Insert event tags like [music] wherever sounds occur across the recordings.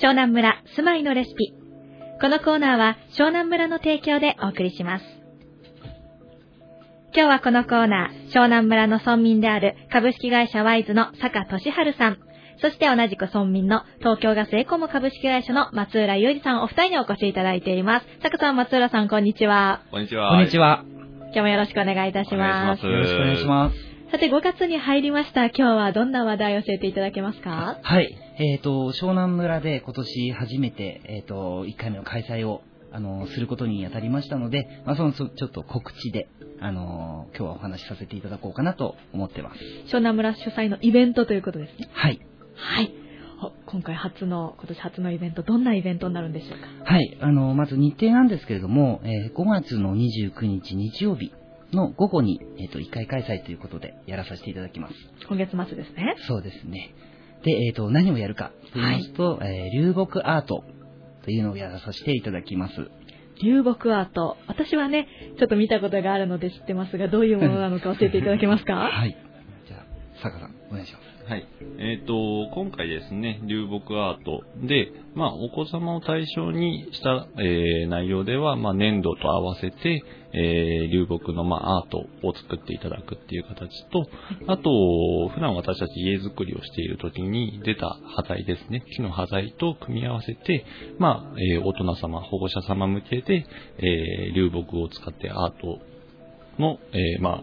湘南村住まいのレシピ。このコーナーは湘南村の提供でお送りします。今日はこのコーナー、湘南村の村民である株式会社ワイズの坂俊治さん、そして同じく村民の東京ガスエコム株式会社の松浦優里さんお二人にお越しいただいています。坂さん、松浦さん、こんにちは。こんにちは。こんにちは。今日もよろしくお願いいたします。よろしくお願いします。さて、5月に入りました。今日はどんな話題を教えていただけますか？はい。えっ、と、湘南村で今年初めて、えっ、と、1回目の開催を、あの、することにあたりましたので、まあ、その、ちょっと告知で、あの、今日はお話しさせていただこうかなと思ってます。湘南村主催のイベントということですね。はい。はい。お今回初の、今年初のイベント、どんなイベントになるんでしょうか？はい。あの、まず日程なんですけれども、えー5月の29日日曜日の午後に、えっ、と、1回開催ということでやらさせていただきます。今月末ですね。そうですね。で、えっ、と、何をやるかと言いますと、えー流木アートというのをやらさせていただきます。流木アート。私はね、ちょっと見たことがあるので知ってますが、どういうものなのか教えていただけますか？はい。じゃあ、坂さん、お願いします。はい。えっ、と、今回ですね、流木アートで、まあ、お子様を対象にした、えー内容では、まあ、粘土と合わせて、えー流木の、まあ、アートを作っていただくっていう形と、あと、普段私たち家づくりをしている時に出た端材ですね、木の端材と組み合わせて、まあ、えー大人様、保護者様向けで、えー流木を使ってアートの、えーまあ、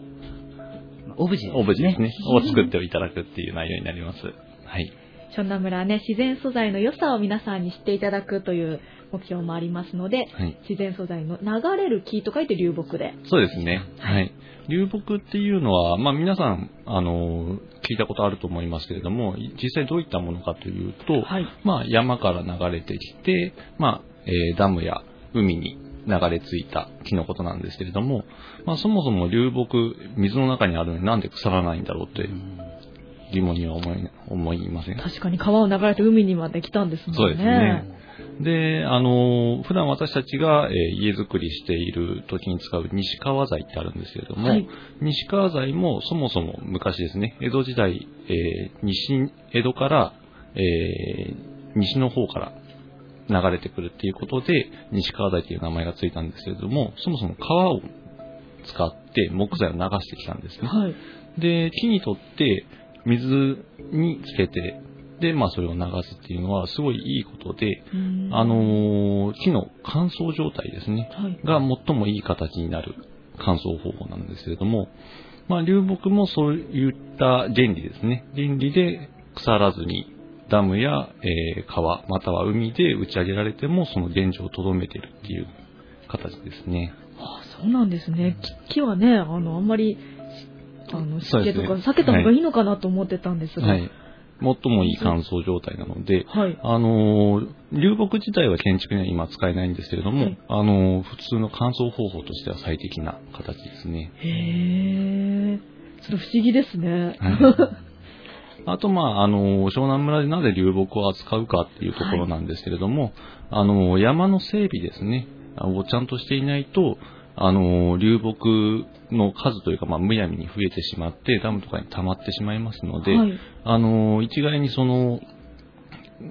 オブジェですね。オブジェですね、を作っていただくっていう内容になります。はい。湘南村はね、自然素材の良さを皆さんに知っていただくという目標もありますので、はい。自然素材の流れる木と書いて流木で。そうですね。はいはい。流木っていうのは、まあ皆さん、あの、聞いたことあると思いますけれども、実際どういったものかというと、はい。まあ山から流れてきて、まあ、えーダムや海に流れ着いた木のことなんですけれども、まあそもそも流木、水の中にあるのになんで腐らないんだろうってうん疑問には思い、思いません？確かに川を流れて海にまで来たんですもんね。そうですね。で、あの、普段私たちが、えー家づくりしている時に使う西川材ってあるんですけれども、はい西川材もそもそも昔ですね、江戸時代、えー西、江戸から、えー西の方から流れてくるっていうことで、西川材っていう名前がついたんですけれども、そもそも川を使って木材を流してきたんですね。はい。で、木にとって水につけて、で、まあそれを流すっていうのはすごいいいことで、うんあのー木の乾燥状態ですね、はい。が最もいい形になる乾燥方法なんですけれども、まあ流木もそういった原理ですね。原理で腐らずにダムや、えー川、または海で打ち上げられてもその現状をとどめているっていう形ですね。あそうなんですね。木木はね、あの、あんまり、あの、湿気とか避けた方がいいのかなと思ってたんですが。はい。最もいい乾燥状態なので、はい。あのー流木自体は建築には今使えないんですけれども、はいあのー普通の乾燥方法としては最適な形ですね。へえ。それ不思議ですね。はい [laughs] あと、まあ、あのー湘南村でなぜ流木を扱うかっていうところなんですけれども、あのー山の整備ですね、をちゃんとしていないと、あのー流木の数というか、まあ、むやみに増えてしまって、ダムとかに溜まってしまいますので、はい。あの、一概にその、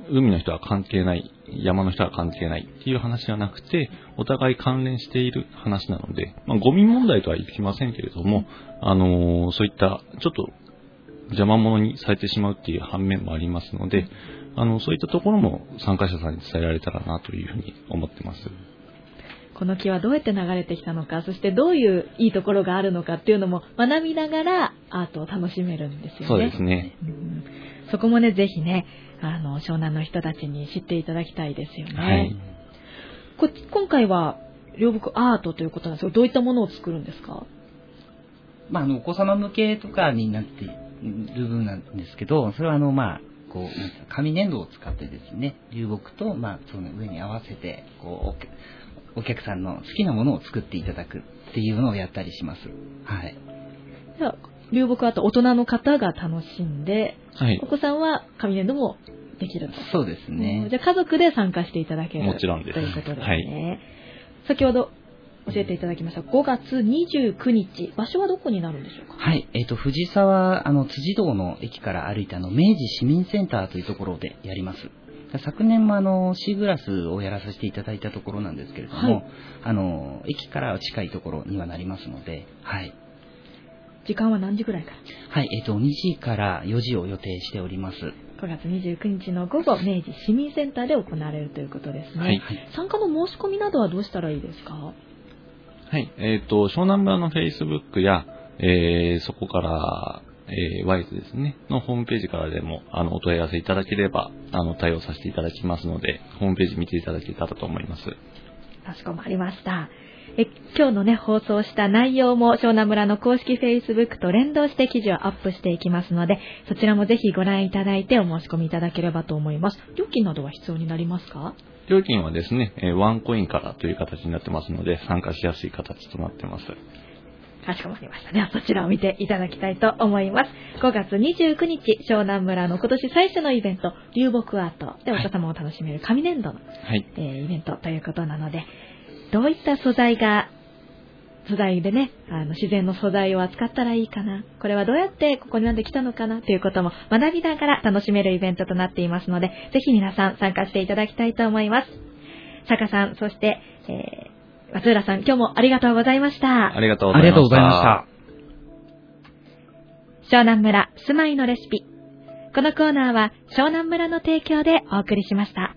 海の人は関係ない、山の人は関係ないっていう話ではなくて、お互い関連している話なので、まあ、ゴミ問題とはいきませんけれども、あの、そういった、ちょっと、邪魔者にされてしまうっていう反面もありますので、あの、そういったところも参加者さんに伝えられたらなというふうに思ってます。この木はどうやって流れてきたのか、そしてどういういいところがあるのかっていうのも学びながらアートを楽しめるんですよね。そうですね。うんそこもね、ぜひね、あの、湘南の人たちに知っていただきたいですよね。はい。こ今回は、両木アートということなんですが、どういったものを作るんですか？まあ、あの、お子様向けとかになっている部分なんですけど、それはあの、まあ、こう、紙粘土を使ってですね、流木と、まあ、その上に合わせて、こう、お客さんの好きなものを作っていただくっていうのをやったりします。はい。じゃあ、流木アート大人の方が楽しんで、はいお。子さんは紙粘土もできると。そうですね。じゃあ家族で参加していただけるもちろんですということですね。先ほど教えていただきました5月29日、場所はどこになるんでしょうか？はい。えっ、と、藤沢、あの、辻堂の駅から歩いて、あの、明治市民センターというところでやります。昨年もあの、シーグラスをやらさせていただいたところなんですけれども、はいあの、駅から近いところにはなりますので、はい。時間は何時ぐらいから？はい、えっ、と、2時から4時を予定しております。?9 月29日の午後、明治市民センターで行われるということですね。はい参加の申し込みなどはどうしたらいいですかはい。えっ、と、湘南村の Facebook や、えー、そこから、えー、ワイズですね、のホームページからでも、あの、お問い合わせいただければ、あの、対応させていただきますので、ホームページ見ていただけたらと思います。かしこまりました。え今日のね、放送した内容も湘南村の公式 Facebook と連動して記事をアップしていきますので、そちらもぜひご覧いただいてお申し込みいただければと思います。料金などは必要になりますか？料金はですね、ワンコインからという形になってますので、参加しやすい形となってます。かしこまりました。では、そちらを見ていただきたいと思います。5月29日、湘南村の今年最初のイベント、流木アートでお子様を楽しめる紙粘土の、はい。えーイベントということなので、どういった素材が、素材でね、あの、自然の素材を扱ったらいいかな。これはどうやってここになんで来たのかな？ということも学びながら楽しめるイベントとなっていますので、ぜひ皆さん参加していただきたいと思います。坂さん、そして、えー、松浦さん、今日もありがとうございました。ありがとうございました。湘南村住まいのレシピ。このコーナーは湘南村の提供でお送りしました。